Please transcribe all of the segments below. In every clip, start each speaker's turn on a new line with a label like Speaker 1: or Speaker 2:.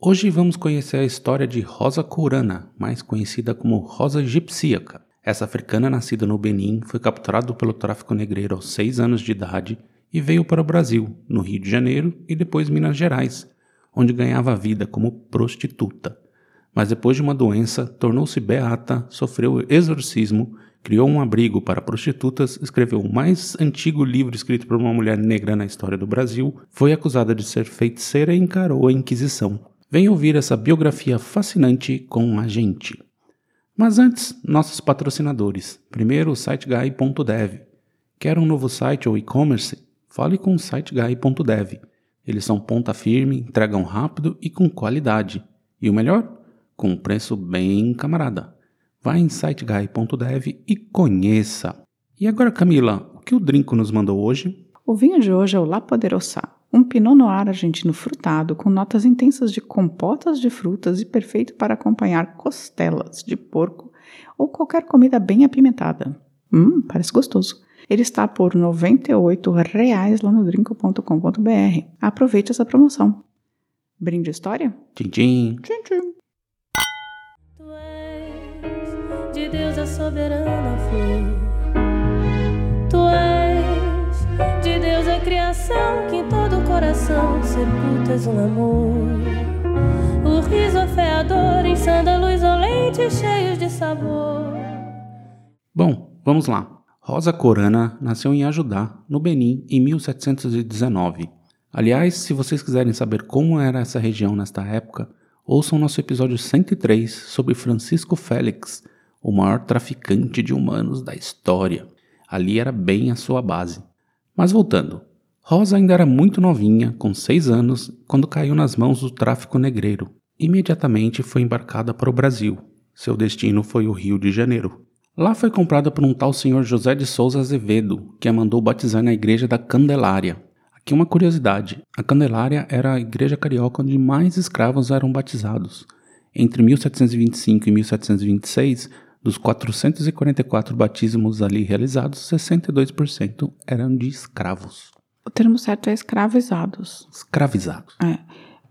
Speaker 1: Hoje vamos conhecer a história de Rosa Courana, mais conhecida como Rosa Egipsíaca. Essa africana nascida no Benin foi capturada pelo tráfico negreiro aos 6 anos de idade e veio para o Brasil, no Rio de Janeiro e depois Minas Gerais, onde ganhava vida como prostituta. Mas depois de uma doença, tornou-se beata, sofreu exorcismo, criou um abrigo para prostitutas, escreveu o mais antigo livro escrito por uma mulher negra na história do Brasil, foi acusada de ser feiticeira e encarou a Inquisição. Venha ouvir essa biografia fascinante com a gente. Mas antes, nossos patrocinadores. Primeiro, o siteguy.dev. Quer um novo site ou e-commerce? Fale com o siteguy.dev. Eles são ponta firme, entregam rápido e com qualidade. E o melhor? Com um preço bem camarada. Vá em siteguy.dev e conheça. E agora, Camila, o que o Drinco nos mandou hoje?
Speaker 2: O vinho de hoje é o La Poderosa, um Pinot Noir argentino frutado com notas intensas de compotas de frutas e perfeito para acompanhar costelas de porco ou qualquer comida bem apimentada. Hum, parece gostoso. Ele está por 98 reais lá no drinco.com.br. Aproveite essa promoção. Brinde história?
Speaker 1: Tchim, tchim.
Speaker 2: Tchim, tchim.
Speaker 3: Tu és de Deus a soberana flor. Tu és de Deus a criação que coração sepultas um amor. O riso afeador em sândalos olentes cheios de sabor.
Speaker 1: Bom, vamos lá. Rosa Corana nasceu em Ajudá, no Benin, em 1719. Aliás, se vocês quiserem saber como era essa região nesta época, ouçam nosso episódio 103 sobre Francisco Félix, o maior traficante de humanos da história. Ali era bem a sua base. Mas voltando, Rosa ainda era muito novinha, com 6 anos, quando caiu nas mãos do tráfico negreiro. Imediatamente foi embarcada para o Brasil. Seu destino foi o Rio de Janeiro. Lá foi comprada por um tal senhor José de Souza Azevedo, que a mandou batizar na igreja da Candelária. Aqui uma curiosidade: a Candelária era a igreja carioca onde mais escravos eram batizados. Entre 1725 e 1726, dos 444 batismos ali realizados, 62% eram de escravos.
Speaker 2: O termo certo é escravizados.
Speaker 1: Escravizados.
Speaker 2: É.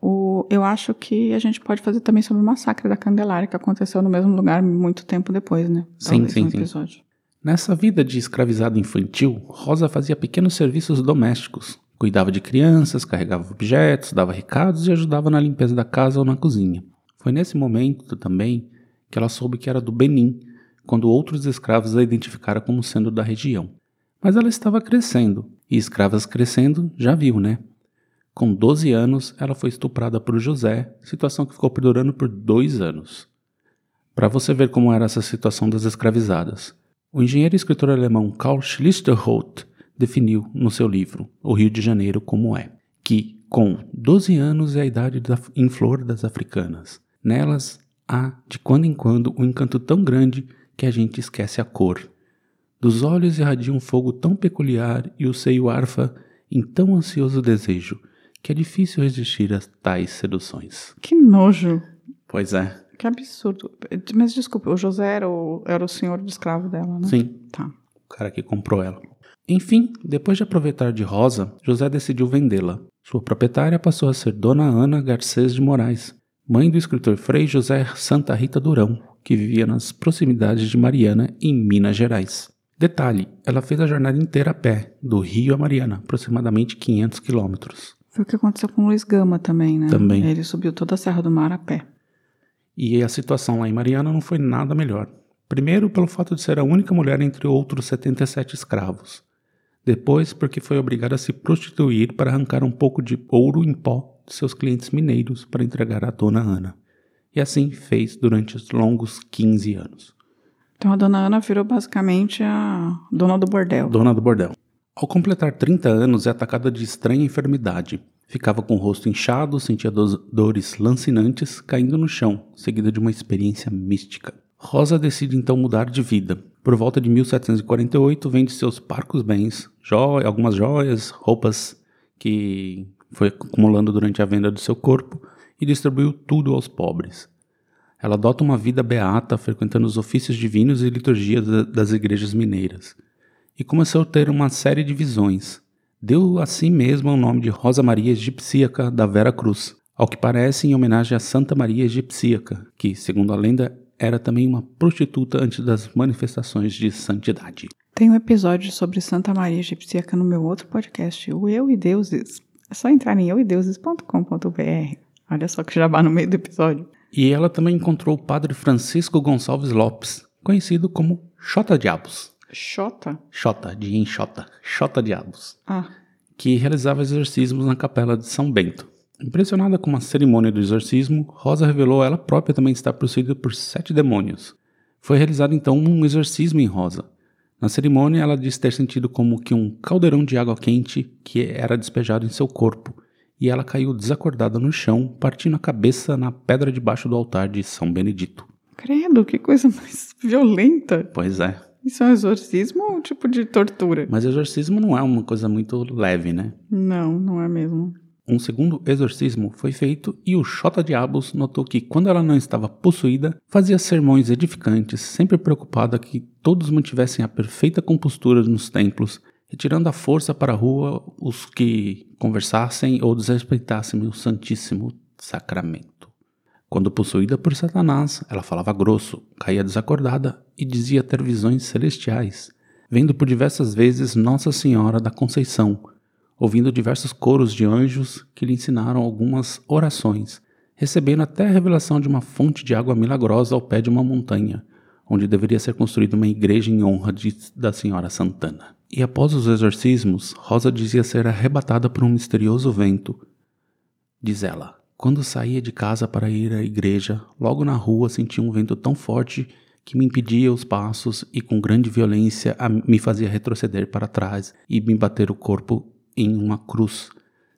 Speaker 2: O, eu acho que a gente pode fazer também sobre o massacre da Candelária, que aconteceu no mesmo lugar muito tempo depois, né?
Speaker 1: Sim,
Speaker 2: Talvez
Speaker 1: sim,
Speaker 2: um
Speaker 1: sim. Nessa vida de escravizado infantil, Rosa fazia pequenos serviços domésticos. Cuidava de crianças, carregava objetos, dava recados e ajudava na limpeza da casa ou na cozinha. Foi nesse momento também que ela soube que era do Benin, quando outros escravos a identificaram como sendo da região. Mas ela estava crescendo, e escravas crescendo já viu, né? Com 12 anos, ela foi estuprada por José, situação que ficou perdurando por dois anos. Para você ver como era essa situação das escravizadas, o engenheiro e escritor alemão Karl Schlichterholt definiu no seu livro O Rio de Janeiro como é, que com 12 anos é a idade da, em flor das africanas. Nelas há, de quando em quando, um encanto tão grande que a gente esquece a cor. Dos olhos irradia um fogo tão peculiar e o seio arfa em tão ansioso desejo que é difícil resistir a tais seduções.
Speaker 2: Que nojo.
Speaker 1: Pois é,
Speaker 2: Que absurdo. Mas desculpa, o José era o, era o senhor de escravo dela, né?
Speaker 1: sim,
Speaker 2: Tá.
Speaker 1: o cara que comprou ela. Enfim, depois de aproveitar de Rosa, José decidiu vendê-la. Sua proprietária passou a ser Dona Ana Garcês de Moraes, mãe do escritor Frei José Santa Rita Durão, que vivia nas proximidades de Mariana, em Minas Gerais. Detalhe, ela fez a jornada inteira a pé, do Rio a Mariana, aproximadamente 500 quilômetros.
Speaker 2: Foi o que aconteceu com o Luiz Gama também, né?
Speaker 1: Também.
Speaker 2: Ele subiu toda a Serra do Mar a pé.
Speaker 1: E a situação lá em Mariana não foi nada melhor. Primeiro, pelo fato de ser a única mulher entre outros 77 escravos. Depois, porque foi obrigada a se prostituir para arrancar um pouco de ouro em pó de seus clientes mineiros para entregar à dona Ana. E assim fez durante os longos 15 anos.
Speaker 2: Então a dona Ana virou basicamente a dona do bordel.
Speaker 1: Dona do bordel. Ao completar 30 anos, é atacada de estranha enfermidade. Ficava com o rosto inchado, sentia do- dores lancinantes, caindo no chão, seguida de uma experiência mística. Rosa decide então mudar de vida. Por volta de 1748, vende seus parcos bens, joias, algumas joias, roupas que foi acumulando durante a venda do seu corpo e distribuiu tudo aos pobres. Ela adota uma vida beata, frequentando os ofícios divinos e liturgias das igrejas mineiras. E começou a ter uma série de visões. Deu a si mesma o nome de Rosa Maria Egipsíaca da Vera Cruz, ao que parece em homenagem a Santa Maria Egipsíaca, que, segundo a lenda, era também uma prostituta antes das manifestações de santidade.
Speaker 2: Tem um episódio sobre Santa Maria Egipsíaca no meu outro podcast, o Eu e Deuses. É só entrar em euideuses.com.br. Olha só que jabá no meio do episódio.
Speaker 1: E ela também encontrou o padre Francisco Gonçalves Lopes, conhecido como Xota Diabos.
Speaker 2: Xota?
Speaker 1: Xota, de enxota. Xota Diabos.
Speaker 2: Ah.
Speaker 1: Que realizava exorcismos na capela de São Bento. Impressionada com a cerimônia do exorcismo, Rosa revelou ela própria também estar possuída por sete demônios. Foi realizado então um exorcismo em Rosa. Na cerimônia, ela diz ter sentido como que um caldeirão de água quente que era despejado em seu corpo, e ela caiu desacordada no chão, partindo a cabeça na pedra debaixo do altar de São Benedito.
Speaker 2: Credo, que coisa mais violenta.
Speaker 1: Pois é.
Speaker 2: Isso é um exorcismo ou um tipo de tortura?
Speaker 1: Mas exorcismo não é uma coisa muito leve, né?
Speaker 2: Não, não é mesmo.
Speaker 1: Um segundo exorcismo foi feito e o Xota Diabos notou que, quando ela não estava possuída, fazia sermões edificantes, sempre preocupada que todos mantivessem a perfeita compostura nos templos, retirando a força para a rua os que conversassem ou desrespeitassem o Santíssimo Sacramento. Quando possuída por Satanás, ela falava grosso, caía desacordada e dizia ter visões celestiais, vendo por diversas vezes Nossa Senhora da Conceição, ouvindo diversos coros de anjos que lhe ensinaram algumas orações, recebendo até a revelação de uma fonte de água milagrosa ao pé de uma montanha, onde deveria ser construída uma igreja em honra de, da Senhora Santana. E após os exorcismos, Rosa dizia ser arrebatada por um misterioso vento. Diz ela: Quando saía de casa para ir à igreja, logo na rua senti um vento tão forte que me impedia os passos e com grande violência me fazia retroceder para trás e me bater o corpo em uma cruz,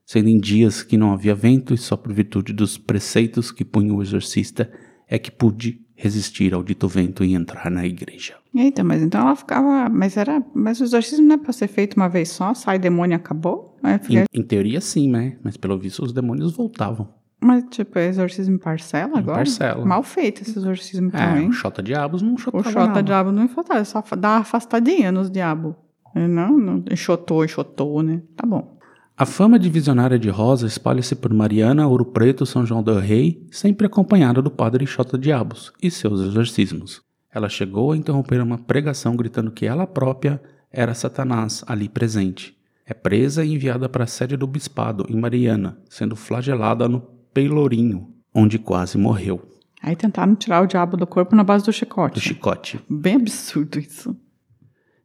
Speaker 1: sendo em dias que não havia vento e só por virtude dos preceitos que punha o exorcista é que pude resistir ao dito vento e entrar na igreja.
Speaker 2: Eita, mas então ela ficava. Mas era. Mas o exorcismo não é para ser feito uma vez só? Sai demônio e acabou? É,
Speaker 1: em, em, teoria, sim, né? Mas pelo visto os demônios voltavam.
Speaker 2: Mas, tipo, é exorcismo em parcela
Speaker 1: em
Speaker 2: agora?
Speaker 1: parcela.
Speaker 2: Mal feito esse exorcismo
Speaker 1: é,
Speaker 2: também.
Speaker 1: O Xota Diabos não chotava
Speaker 2: O Xota. Diabo não enfotava, só dá uma afastadinha nos diabos. Não, não, enxotou, enxotou, né? Tá bom.
Speaker 1: A fama de visionária de Rosa espalha-se por Mariana, Ouro Preto, São João del Rei, sempre acompanhada do padre Xota Diabos e seus exorcismos. Ela chegou a interromper uma pregação gritando que ela própria era Satanás ali presente. É presa e enviada para a sede do bispado, em Mariana, sendo flagelada no Peilourinho, onde quase morreu.
Speaker 2: Aí tentaram tirar o diabo do corpo na base do chicote.
Speaker 1: Do chicote.
Speaker 2: Bem absurdo isso.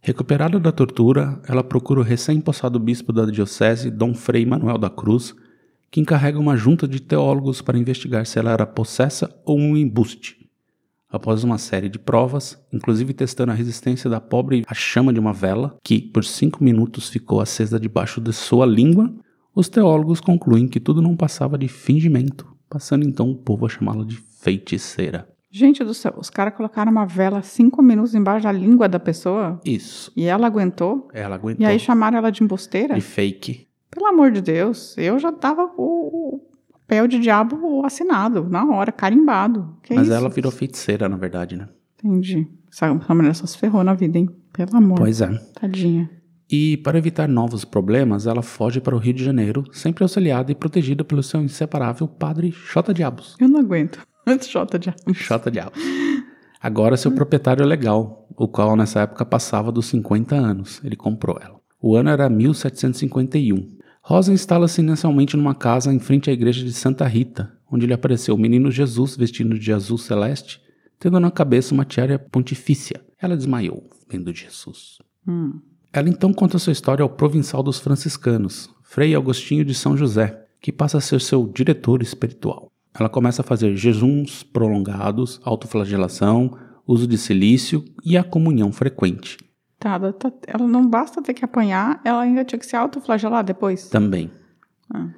Speaker 1: Recuperada da tortura, ela procura o recém-possado bispo da diocese, Dom Frei Manuel da Cruz, que encarrega uma junta de teólogos para investigar se ela era possessa ou um embuste. Após uma série de provas, inclusive testando a resistência da pobre à chama de uma vela, que por cinco minutos ficou acesa debaixo de sua língua, os teólogos concluem que tudo não passava de fingimento, passando então o povo a chamá-la de feiticeira.
Speaker 2: Gente do céu, os caras colocaram uma vela cinco minutos embaixo da língua da pessoa?
Speaker 1: Isso.
Speaker 2: E ela aguentou?
Speaker 1: Ela aguentou.
Speaker 2: E aí chamaram ela de embusteira?
Speaker 1: De fake.
Speaker 2: Pelo amor de Deus, eu já tava o papel de diabo assinado, na hora, carimbado. Que
Speaker 1: Mas
Speaker 2: isso?
Speaker 1: ela virou feiticeira, na verdade, né?
Speaker 2: Entendi. Essa, essa mulher só se ferrou na vida, hein? Pelo amor.
Speaker 1: Pois é.
Speaker 2: Tadinha.
Speaker 1: E para evitar novos problemas, ela foge para o Rio de Janeiro, sempre auxiliada e protegida pelo seu inseparável padre Xota Diabos.
Speaker 2: Eu não aguento. Xota Diabos.
Speaker 1: Xota Diabos. Agora seu proprietário legal, o qual nessa época passava dos 50 anos. Ele comprou ela. O ano era 1751. Rosa instala-se inicialmente numa casa em frente à igreja de Santa Rita, onde lhe apareceu o menino Jesus vestido de azul celeste, tendo na cabeça uma tiara pontifícia. Ela desmaiou, vendo Jesus.
Speaker 2: Hum.
Speaker 1: Ela então conta sua história ao provincial dos franciscanos, Frei Agostinho de São José, que passa a ser seu diretor espiritual. Ela começa a fazer jejuns prolongados, autoflagelação, uso de silício e a comunhão frequente.
Speaker 2: Tá, ela, tá, ela não basta ter que apanhar, ela ainda tinha que se autoflagelar depois?
Speaker 1: Também.
Speaker 2: Ah.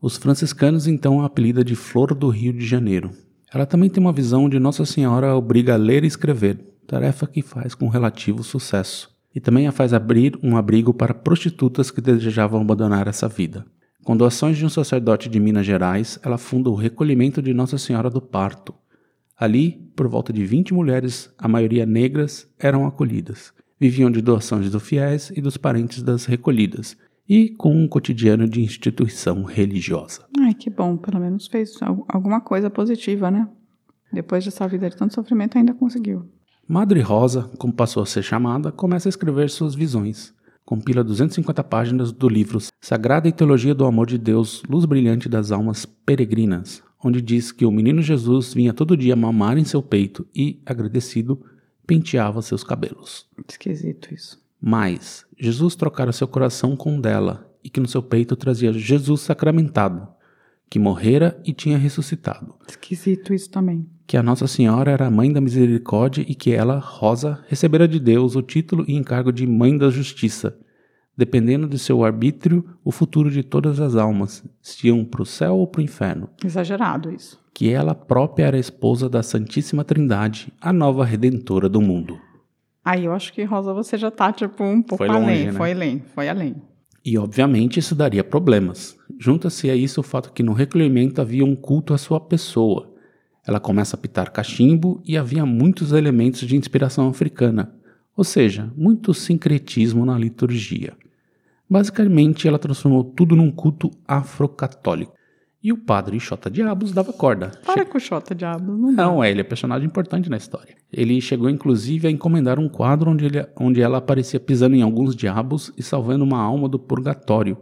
Speaker 1: Os franciscanos então a apelida de Flor do Rio de Janeiro. Ela também tem uma visão onde Nossa Senhora obriga a ler e escrever, tarefa que faz com relativo sucesso. E também a faz abrir um abrigo para prostitutas que desejavam abandonar essa vida. Com doações de um sacerdote de Minas Gerais, ela funda o Recolhimento de Nossa Senhora do Parto. Ali, por volta de 20 mulheres, a maioria negras, eram acolhidas. Viviam de doações dos fiéis e dos parentes das recolhidas, e com um cotidiano de instituição religiosa.
Speaker 2: Ai, que bom, pelo menos fez alguma coisa positiva, né? Depois dessa vida de tanto sofrimento, ainda conseguiu.
Speaker 1: Madre Rosa, como passou a ser chamada, começa a escrever suas visões. Compila 250 páginas do livro Sagrada e Teologia do Amor de Deus, Luz Brilhante das Almas Peregrinas, onde diz que o menino Jesus vinha todo dia mamar em seu peito e, agradecido, penteava seus cabelos.
Speaker 2: Esquisito isso.
Speaker 1: Mas Jesus trocara seu coração com o dela e que no seu peito trazia Jesus sacramentado, que morrera e tinha ressuscitado.
Speaker 2: Esquisito isso também.
Speaker 1: Que a Nossa Senhora era a mãe da misericórdia e que ela, Rosa, recebera de Deus o título e encargo de mãe da justiça, dependendo de seu arbítrio o futuro de todas as almas, se iam para o céu ou para o inferno.
Speaker 2: Exagerado isso.
Speaker 1: Que ela própria era esposa da Santíssima Trindade, a nova redentora do mundo.
Speaker 2: Aí eu acho que, Rosa, você já tá, tipo, um pouco
Speaker 1: Foi longe,
Speaker 2: além.
Speaker 1: né?
Speaker 2: Foi além, foi além.
Speaker 1: E obviamente isso daria problemas. Junta-se a isso o fato que no recolhimento havia um culto à sua pessoa. Ela começa a pitar cachimbo e havia muitos elementos de inspiração africana, ou seja, muito sincretismo na liturgia. Basicamente, ela transformou tudo num culto afrocatólico. E o padre Xota Diabos dava corda.
Speaker 2: Para com o Xota, diabo. Não, dá.
Speaker 1: Não, é, ele é personagem importante na história. Ele chegou inclusive a encomendar um quadro onde, ele, onde ela aparecia pisando em alguns diabos e salvando uma alma do purgatório,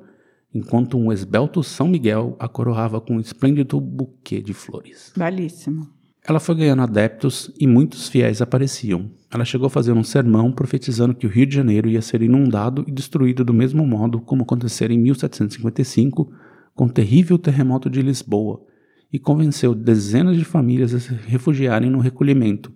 Speaker 1: enquanto um esbelto São Miguel a coroava com um esplêndido buquê de flores.
Speaker 2: Belíssimo.
Speaker 1: Ela foi ganhando adeptos e muitos fiéis apareciam. Ela chegou a fazer um sermão profetizando que o Rio de Janeiro ia ser inundado e destruído do mesmo modo como acontecera em 1755 com o terrível terremoto de Lisboa e convenceu dezenas de famílias a se refugiarem no recolhimento,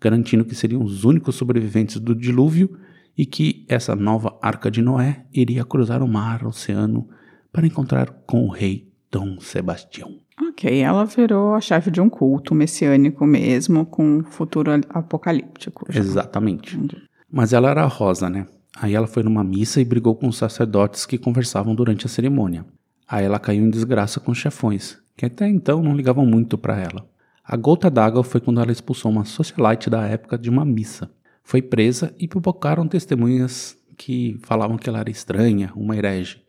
Speaker 1: garantindo que seriam os únicos sobreviventes do dilúvio e que essa nova Arca de Noé iria cruzar o mar, o oceano, para encontrar com o rei Dom Sebastião.
Speaker 2: Ok, ela virou a chefe de um culto messiânico mesmo, com um futuro apocalíptico. já.
Speaker 1: Exatamente.
Speaker 2: Entendi.
Speaker 1: Mas ela era rosa, né? Aí ela foi numa missa e brigou com os sacerdotes que conversavam durante a cerimônia. Aí ela caiu em desgraça com os chefões, que até então não ligavam muito para ela. A gota d'água foi quando ela expulsou uma socialite da época de uma missa. Foi presa e pipocaram testemunhas que falavam que ela era estranha, uma herege.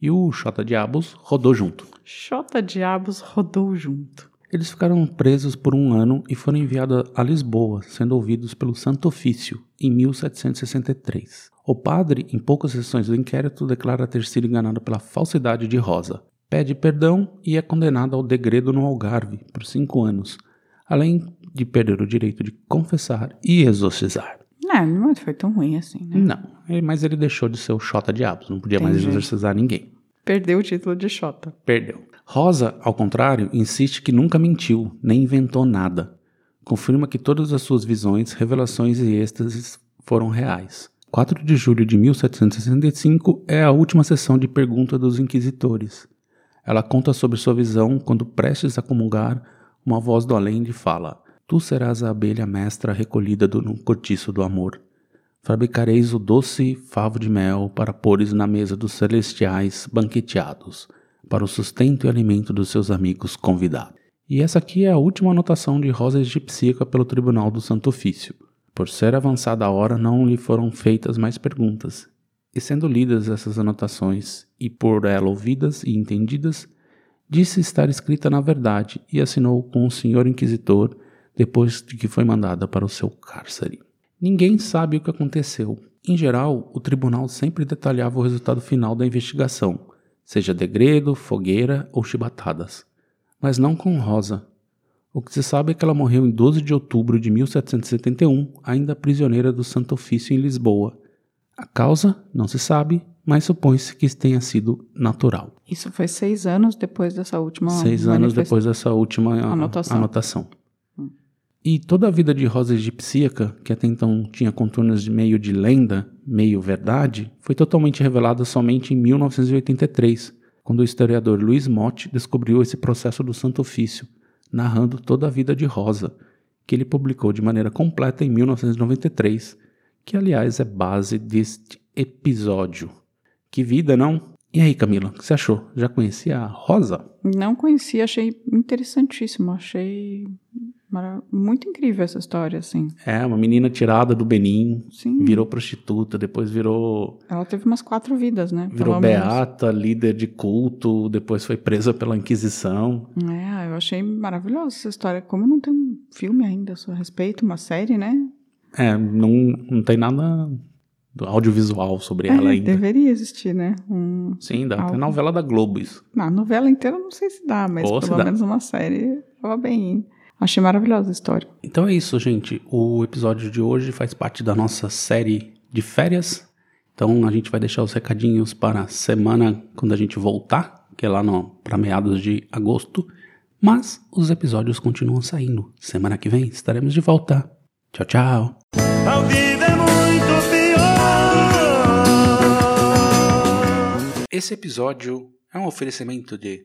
Speaker 1: E o Xota Diabos rodou junto.
Speaker 2: Xota Diabos rodou junto.
Speaker 1: Eles ficaram presos por um ano e foram enviados a Lisboa, sendo ouvidos pelo Santo Ofício, em 1763. O padre, em poucas sessões do inquérito, declara ter sido enganado pela falsidade de Rosa. Pede perdão e é condenado ao degredo no Algarve por cinco anos, além de perder o direito de confessar e exorcizar.
Speaker 2: É, não foi tão ruim assim, né?
Speaker 1: Não, ele- mas ele deixou de ser o Xota Diabos, não podia mais
Speaker 2: Entendi.
Speaker 1: exorcizar ninguém.
Speaker 2: Perdeu o título de Xota.
Speaker 1: Perdeu. Rosa, ao contrário, insiste que nunca mentiu, nem inventou nada. Confirma que todas as suas visões, revelações e êxtases foram reais. 4 de julho de 1765 é a última sessão de pergunta dos inquisitores. Ela conta sobre sua visão quando, prestes a comungar, uma voz do além lhe fala: Tu serás a abelha mestra recolhida do, no cortiço do amor. Fabricareis o doce favo de mel para pôres na mesa dos celestiais banqueteados, para o sustento e alimento dos seus amigos convidados. E essa aqui é a última anotação de Rosa Egipsíaca pelo Tribunal do Santo Ofício. Por ser avançada a hora, não lhe foram feitas mais perguntas. E sendo lidas essas anotações e por ela ouvidas e entendidas, disse estar escrita na verdade e assinou com o senhor inquisitor depois de que foi mandada para o seu cárcere. Ninguém sabe o que aconteceu. Em geral, o tribunal sempre detalhava o resultado final da investigação, seja degredo, fogueira ou chibatadas. Mas não com Rosa. O que se sabe é que ela morreu em 12 de outubro de 1771, ainda prisioneira do Santo Ofício em Lisboa. A causa não se sabe, mas supõe-se que tenha sido natural.
Speaker 2: Isso foi seis anos depois dessa última
Speaker 1: Seis anos depois dessa última
Speaker 2: Anotação.
Speaker 1: anotação. E toda a vida de Rosa Egipsíaca, que até então tinha contornos de meio de lenda, meio verdade, foi totalmente revelada somente em 1983, quando o historiador Luiz Motti descobriu esse processo do Santo Ofício, narrando toda a vida de Rosa, que ele publicou de maneira completa em 1993, que aliás é base deste episódio. Que vida, não? E aí, Camila, o que você achou? Já conhecia a Rosa?
Speaker 2: Não conhecia, achei interessantíssimo, achei muito incrível essa história, assim.
Speaker 1: É, uma menina tirada do Benin,
Speaker 2: Sim.
Speaker 1: virou prostituta, depois virou
Speaker 2: Ela teve umas quatro vidas, né?
Speaker 1: virou
Speaker 2: pelo menos.
Speaker 1: beata, líder de culto, depois foi presa pela Inquisição.
Speaker 2: É, eu achei maravilhosa essa história. Como não tem um filme ainda a seu respeito, uma série, né?
Speaker 1: É, não, não tem nada do audiovisual sobre
Speaker 2: É,
Speaker 1: ela ainda.
Speaker 2: deveria existir, né? Um...
Speaker 1: Sim, dá.
Speaker 2: Algo.
Speaker 1: Tem novela da Globo isso.
Speaker 2: Na novela inteira eu não sei se dá, mas
Speaker 1: Ou
Speaker 2: pelo
Speaker 1: dá.
Speaker 2: menos uma série tava bem. Achei maravilhosa a história.
Speaker 1: Então é isso, gente. O episódio de hoje faz parte da nossa série de férias. Então a gente vai deixar os recadinhos para a semana quando a gente voltar, que é lá para meados de agosto. Mas os episódios continuam saindo. Semana que vem estaremos de volta. Tchau, tchau.
Speaker 4: Ao vivo é muito pior.
Speaker 1: Esse episódio é um oferecimento de